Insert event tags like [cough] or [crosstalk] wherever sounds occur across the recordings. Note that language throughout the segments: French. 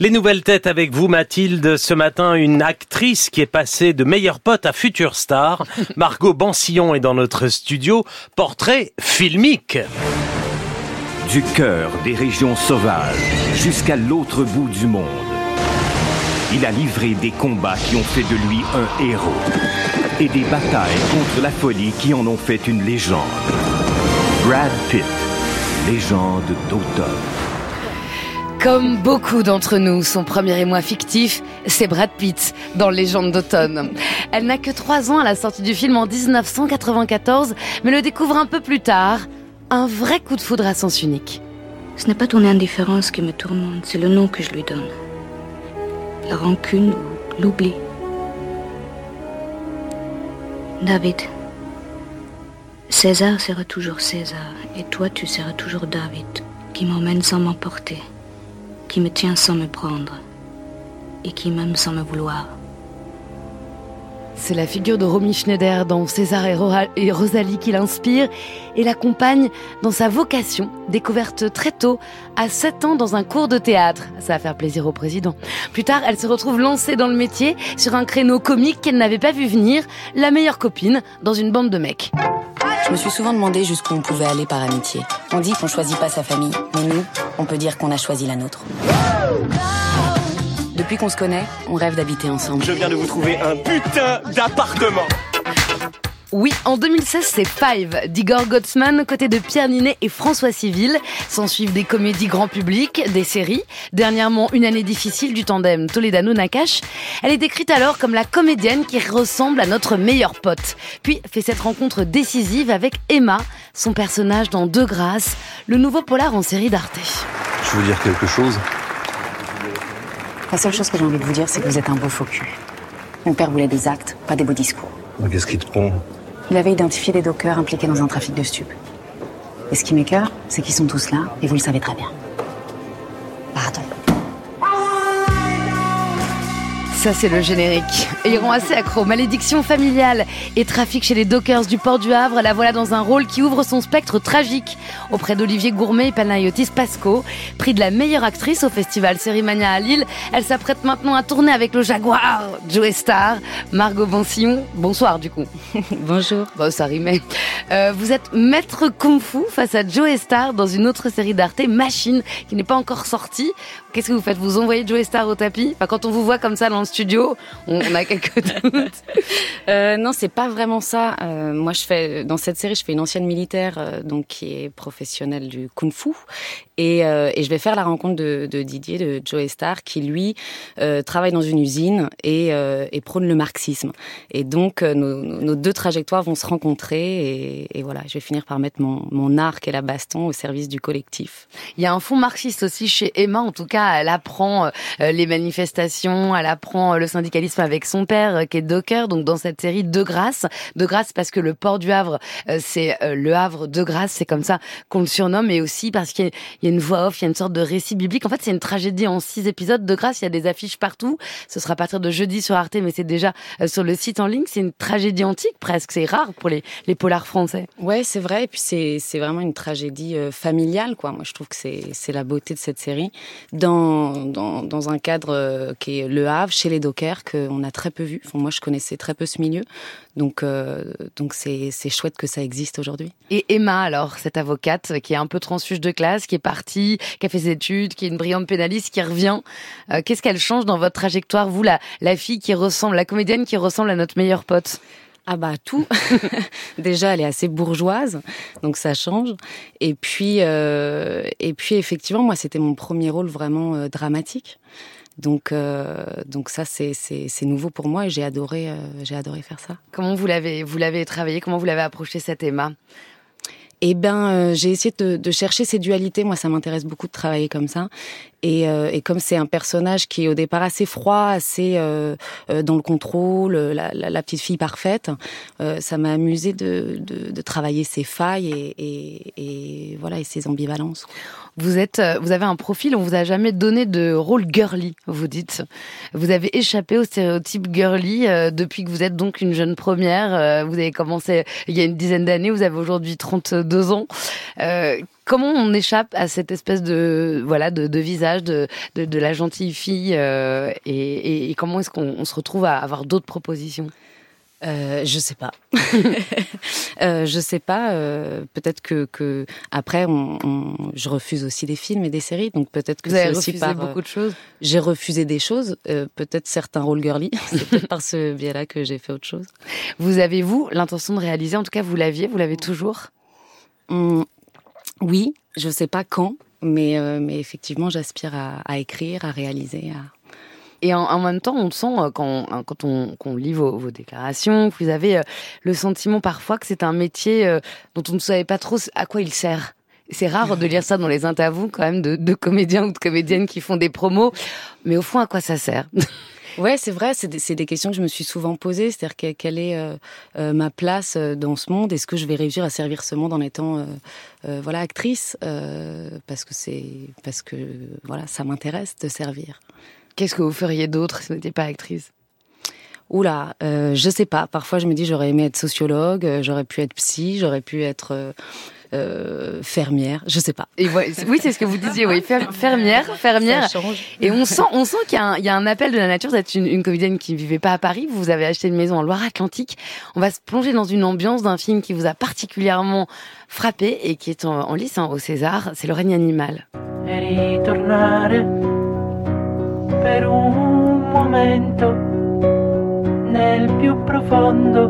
Les nouvelles têtes avec vous, Mathilde. Ce matin, une actrice qui est passée de meilleure pote à future star. [laughs] Margot Bansillon est dans notre studio. Portrait filmique. Du cœur des régions sauvages jusqu'à l'autre bout du monde. Il a livré des combats qui ont fait de lui un héros. Et des batailles contre la folie qui en ont fait une légende. Brad Pitt, légende d'automne. Comme beaucoup d'entre nous, son premier émoi fictif, c'est Brad Pitt dans Légende d'automne. Elle n'a que 3 ans à la sortie du film en 1994, mais le découvre un peu plus tard. Un vrai coup de foudre à sens unique. Ce n'est pas ton indifférence qui me tourmente, c'est le nom que je lui donne. La rancune ou l'oubli. David. César sera toujours César, et toi tu seras toujours David, qui m'emmène sans m'emporter qui me tient sans me prendre et qui m'aime sans me vouloir. C'est la figure de Romy Schneider dans César et Rosalie qui l'inspire et l'accompagne dans sa vocation, découverte très tôt, à 7 ans dans un cours de théâtre. Ça va faire plaisir au président. Plus tard, elle se retrouve lancée dans le métier sur un créneau comique qu'elle n'avait pas vu venir, la meilleure copine dans une bande de mecs. Je me suis souvent demandé jusqu'où on pouvait aller par amitié. On dit qu'on choisit pas sa famille, mais nous, on peut dire qu'on a choisi la nôtre. Depuis qu'on se connaît, on rêve d'habiter ensemble. Je viens de vous trouver un putain d'appartement. Oui, en 2016, c'est Five d'Igor Gottsman, côté de Pierre Ninet et François Civil. S'en suivent des comédies grand public, des séries. Dernièrement, une année difficile du tandem Toledano-Nakash. Elle est décrite alors comme la comédienne qui ressemble à notre meilleur pote. Puis fait cette rencontre décisive avec Emma, son personnage dans Deux Grâces, le nouveau polar en série d'Arte. Je veux dire quelque chose La seule chose que j'ai envie de vous dire, c'est que vous êtes un beau faux cul. Mon père voulait des actes, pas des beaux discours. Qu'est-ce qui te prend? Il avait identifié des dockers impliqués dans un trafic de stupes. Et ce qui m'écœure, c'est qu'ils sont tous là, et vous le savez très bien. Ça, c'est le générique. Et ils rend assez accro. Malédiction familiale et trafic chez les dockers du port du Havre. La voilà dans un rôle qui ouvre son spectre tragique auprès d'Olivier Gourmet et Panayotis Pasco. Prix de la meilleure actrice au festival Sérimania à Lille. Elle s'apprête maintenant à tourner avec le Jaguar, Joe Star. Margot Bansillon, bonsoir du coup. [laughs] Bonjour. Bon, ça rimait. Euh, vous êtes maître kung fu face à Joe Star dans une autre série d'Arte, Machine, qui n'est pas encore sortie. Qu'est-ce que vous faites? Vous envoyez Joe Star au tapis? Enfin, Quand on vous voit comme ça dans le studio, on, a quelques [laughs] doutes. Euh, non, c'est pas vraiment ça. Euh, moi, je fais dans cette série, je fais une ancienne militaire, euh, donc qui est professionnelle du kung-fu, et, et, je vais faire la rencontre de, Didier, de Joe Star, qui lui travaille dans une usine et, et prône le marxisme. Et donc, nos, deux trajectoires vont se rencontrer, et, et, voilà, je vais finir par mettre mon, mon arc et la baston au service du collectif. Il y a un fond marxiste aussi chez Emma, en tout cas, elle apprend les manifestations, elle apprend le syndicalisme avec son père, qui est docker, donc dans cette série De Grâce. De Grâce parce que le port du Havre, c'est le Havre de Grâce, c'est comme ça qu'on le surnomme, et aussi parce qu'il y a une voix off, il y a une sorte de récit biblique. En fait, c'est une tragédie en six épisodes. De grâce, il y a des affiches partout. Ce sera à partir de jeudi sur Arte, mais c'est déjà euh, sur le site en ligne. C'est une tragédie antique presque. C'est rare pour les, polars français. Ouais, c'est vrai. Et puis c'est, vraiment une tragédie euh, familiale, quoi. Moi, je trouve que c'est, la beauté de cette série. Dans, un cadre euh, qui est Le Havre, les Dockers, qu'on a très peu vu. Enfin, moi, je connaissais très peu ce milieu. Donc, euh, donc c'est, c'est chouette que ça existe aujourd'hui. Et Emma, alors, cette avocate qui est un peu transfuge de classe, qui est partie, qui a fait ses études, qui est une brillante pénaliste, qui revient. Euh, qu'est-ce qu'elle change dans votre trajectoire, vous, la, la fille qui ressemble, la comédienne qui ressemble à notre meilleure pote? Ah bah tout. [laughs] Déjà, elle est assez bourgeoise, donc ça change. Et puis, euh, et puis effectivement, moi, c'était mon premier rôle vraiment euh, dramatique. Donc, euh, donc ça, c'est, c'est, c'est nouveau pour moi et j'ai adoré, euh, j'ai adoré faire ça. Comment vous l'avez, vous l'avez travaillé? Comment vous l'avez approché cette Emma? Eh ben, euh, j'ai essayé de, de, chercher ces dualités. Moi, ça m'intéresse beaucoup de travailler comme ça. Et, euh, et comme c'est un personnage qui est au départ assez froid, assez euh, euh dans le contrôle, la, la, la, petite fille parfaite, euh, ça m'a amusé de, de, de, travailler ses failles et, et, et, voilà et ses ambivalences. Vous êtes, vous avez un profil, on vous a jamais donné de rôle girly, vous dites. Vous avez échappé au stéréotype girly euh, depuis que vous êtes donc une jeune première. vous avez commencé il y a une dizaine d'années, vous avez aujourd'hui 32 ans. Comment on échappe à cette espèce de voilà de, de visage de, de, de la gentille fille euh, et, et, comment est-ce qu'on se retrouve à avoir d'autres propositions? Euh, je sais pas. [laughs] [laughs] euh, je sais pas. Euh, peut-être que, que après, on, on, je refuse aussi des films et des séries, donc peut-être que c'est aussi par beaucoup de choses? J'ai refusé des choses, euh, peut-être certains rôles girly. [laughs] c'est peut-être par ce biais-là que j'ai fait autre chose. Vous avez vous l'intention de réaliser? En tout cas, vous l'aviez, vous l'avez toujours? Hum, Oui, je sais pas quand, mais euh, mais effectivement, j'aspire à, à, écrire, à réaliser, à et en, en, même temps, on sent euh, quand, hein, quand on, qu'on lit vos, vos, déclarations, vous avez euh, le sentiment parfois que c'est un métier euh, dont on ne savait pas trop à quoi il sert. C'est rare de lire ça dans les interviews quand même de, de comédiens ou de comédiennes qui font des promos, mais au fond, à quoi ça sert? [laughs] Ouais, c'est vrai, c'est des, des, questions que je me suis souvent posées, c'est-à-dire quelle est euh, euh, ma place dans ce monde? Est-ce que je vais réussir à servir ce monde en étant euh, voilà actrice? Parce que c'est parce que voilà, ça m'intéresse de servir. Qu'est-ce que vous feriez d'autre si vous n'étiez pas actrice? Oula, euh, je sais pas. Parfois, je me dis j'aurais aimé être sociologue, euh, j'aurais pu être psy, j'aurais pu être euh, fermière, je sais pas. Et oui, c'est ce que vous disiez, oui, fermière, fermière. Et on sent, on sent qu'il y, y, a un appel de la nature. Vous êtes une, une comédienne qui ne vivait pas à Paris. Vous avez acheté une maison en Loire-Atlantique. On va se plonger dans une ambiance d'un film qui vous a particulièrement frappé et qui est en, en lice hein, au César. C'est Le règne animal. per un momento nel più profondo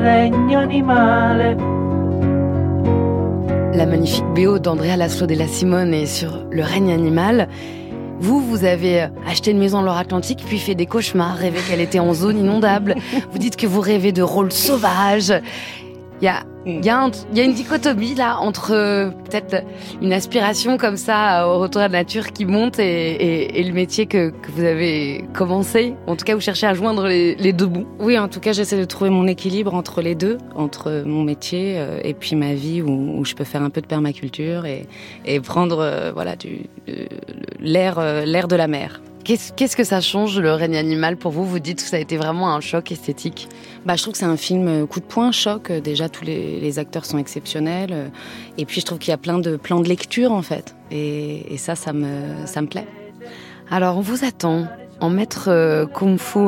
regno animale. La magnifique BO d'Andrea Laszlo de la Simone est sur le règne animal. Vous, vous avez acheté une maison en Loire-Atlantique, puis fait des cauchemars, rêvé qu'elle était en zone inondable. Vous dites que vous rêvez de rôles sauvages. Il y a il y, a y a une dichotomie là entre euh, peut-être une aspiration comme ça au retour à la nature qui monte et, et, et le métier que, que, vous avez commencé. En tout cas, vous cherchez à joindre les, les deux bouts. Oui, en tout cas, j'essaie de trouver mon équilibre entre les deux, entre mon métier euh, et puis ma vie où, où, je peux faire un peu de permaculture et, et prendre euh, voilà du l'air l'air de la mer. Qu'est-ce que ça change le règne animal pour vous? Vous dites que ça a été vraiment un choc esthétique. Bah, je trouve que c'est un film euh, coup de poing, choc. Déjà, tous les, les acteurs sont exceptionnels. Et puis, je trouve qu'il y a plein de plans de lecture, en fait. Et, et ça, ça me, ça me plaît. Alors, on vous attend en maître euh, kung-fu,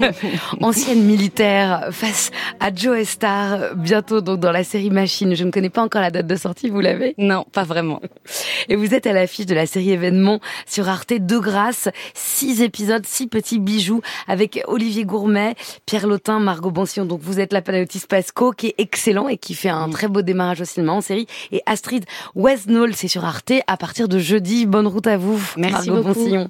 [laughs] ancienne militaire, face à Joe Star, bientôt donc dans la série Machine. Je ne connais pas encore la date de sortie, vous l'avez? Non, pas vraiment. Et vous êtes à l'affiche de la série événement sur Arte de grâce, six épisodes, six petits bijoux avec Olivier Gourmet, Pierre Lotin, Margot Bansillon. Donc vous êtes la Panayotis Pasco qui est excellent et qui fait un très beau démarrage au cinéma en série. Et Astrid Wesnall, c'est sur Arte à partir de jeudi. Bonne route à vous, Merci Margot beaucoup.